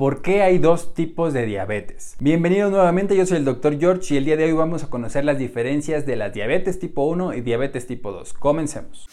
¿Por qué hay dos tipos de diabetes? Bienvenidos nuevamente, yo soy el Dr. George y el día de hoy vamos a conocer las diferencias de la diabetes tipo 1 y diabetes tipo 2. Comencemos.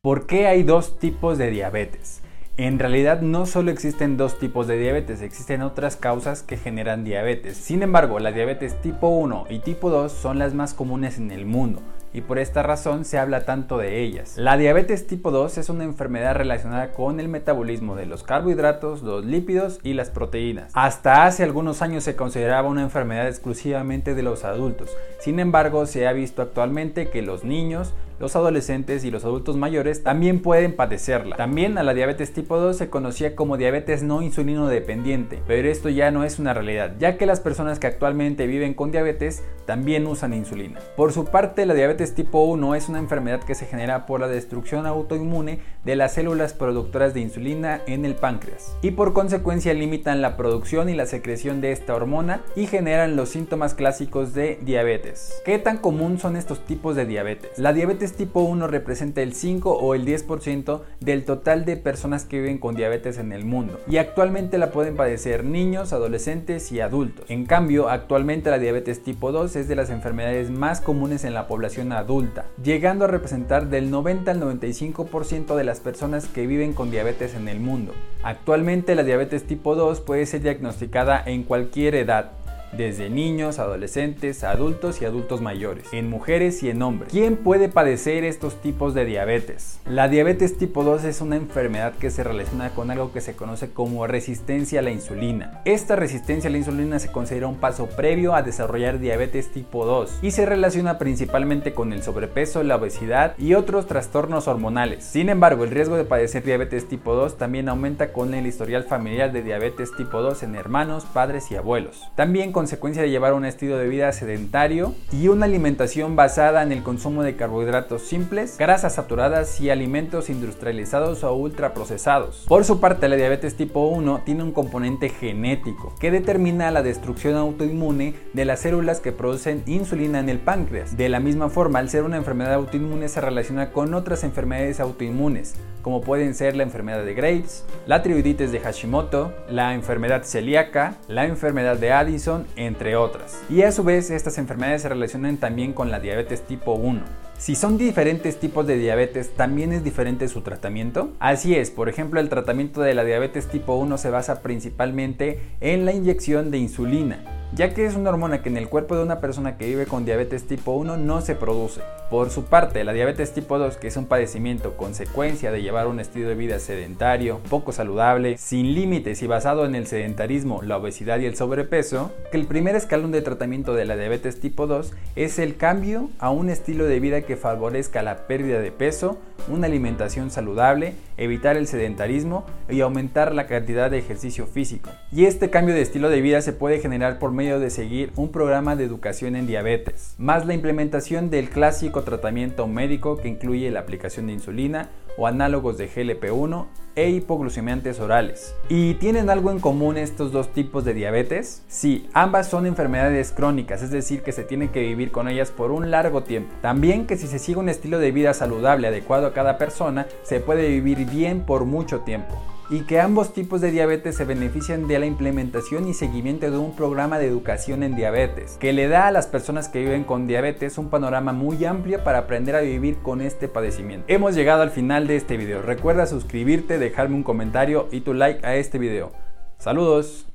¿Por qué hay dos tipos de diabetes? En realidad no solo existen dos tipos de diabetes, existen otras causas que generan diabetes. Sin embargo, la diabetes tipo 1 y tipo 2 son las más comunes en el mundo y por esta razón se habla tanto de ellas. La diabetes tipo 2 es una enfermedad relacionada con el metabolismo de los carbohidratos, los lípidos y las proteínas. Hasta hace algunos años se consideraba una enfermedad exclusivamente de los adultos. Sin embargo, se ha visto actualmente que los niños, los adolescentes y los adultos mayores también pueden padecerla. También a la diabetes tipo 2 se conocía como diabetes no insulino dependiente, pero esto ya no es una realidad, ya que las personas que actualmente viven con diabetes también usan insulina. Por su parte, la diabetes tipo 1 es una enfermedad que se genera por la destrucción autoinmune de las células productoras de insulina en el páncreas y por consecuencia limitan la producción y la secreción de esta hormona y generan los síntomas clásicos de diabetes. ¿Qué tan común son estos tipos de diabetes? La diabetes tipo 1 representa el 5 o el 10% del total de personas que viven con diabetes en el mundo y actualmente la pueden padecer niños, adolescentes y adultos. En cambio, actualmente la diabetes tipo 2 es de las enfermedades más comunes en la población adulta, llegando a representar del 90 al 95% de las personas que viven con diabetes en el mundo. Actualmente la diabetes tipo 2 puede ser diagnosticada en cualquier edad, desde niños, adolescentes, adultos y adultos mayores, en mujeres y en hombres. ¿Quién puede padecer estos tipos de diabetes? La diabetes tipo 2 es una enfermedad que se relaciona con algo que se conoce como resistencia a la insulina. Esta resistencia a la insulina se considera un paso previo a desarrollar diabetes tipo 2 y se relaciona principalmente con el sobrepeso, la obesidad y otros trastornos hormonales. Sin embargo, el riesgo de padecer diabetes tipo 2 también aumenta con el historial familiar de diabetes tipo 2 en hermanos, padres y abuelos. También consecuencia de llevar un estilo de vida sedentario y una alimentación basada en el consumo de carbohidratos simples, grasas saturadas y alimentos industrializados o ultraprocesados. Por su parte, la diabetes tipo 1 tiene un componente genético que determina la destrucción autoinmune de las células que producen insulina en el páncreas. De la misma forma, al ser una enfermedad autoinmune se relaciona con otras enfermedades autoinmunes, como pueden ser la enfermedad de Graves, la tiroiditis de Hashimoto, la enfermedad celíaca, la enfermedad de Addison entre otras. Y a su vez estas enfermedades se relacionan también con la diabetes tipo 1. Si son diferentes tipos de diabetes, ¿también es diferente su tratamiento? Así es, por ejemplo, el tratamiento de la diabetes tipo 1 se basa principalmente en la inyección de insulina ya que es una hormona que en el cuerpo de una persona que vive con diabetes tipo 1 no se produce. Por su parte, la diabetes tipo 2, que es un padecimiento consecuencia de llevar un estilo de vida sedentario, poco saludable, sin límites y basado en el sedentarismo, la obesidad y el sobrepeso, que el primer escalón de tratamiento de la diabetes tipo 2 es el cambio a un estilo de vida que favorezca la pérdida de peso, una alimentación saludable, evitar el sedentarismo y aumentar la cantidad de ejercicio físico. Y este cambio de estilo de vida se puede generar por medio de seguir un programa de educación en diabetes, más la implementación del clásico tratamiento médico que incluye la aplicación de insulina o análogos de GLP-1 e hipoglucemiantes orales. ¿Y tienen algo en común estos dos tipos de diabetes? Sí, ambas son enfermedades crónicas, es decir, que se tiene que vivir con ellas por un largo tiempo. También que si se sigue un estilo de vida saludable adecuado a cada persona, se puede vivir bien por mucho tiempo y que ambos tipos de diabetes se benefician de la implementación y seguimiento de un programa de educación en diabetes, que le da a las personas que viven con diabetes un panorama muy amplio para aprender a vivir con este padecimiento. Hemos llegado al final de este video. Recuerda suscribirte, dejarme un comentario y tu like a este video. Saludos.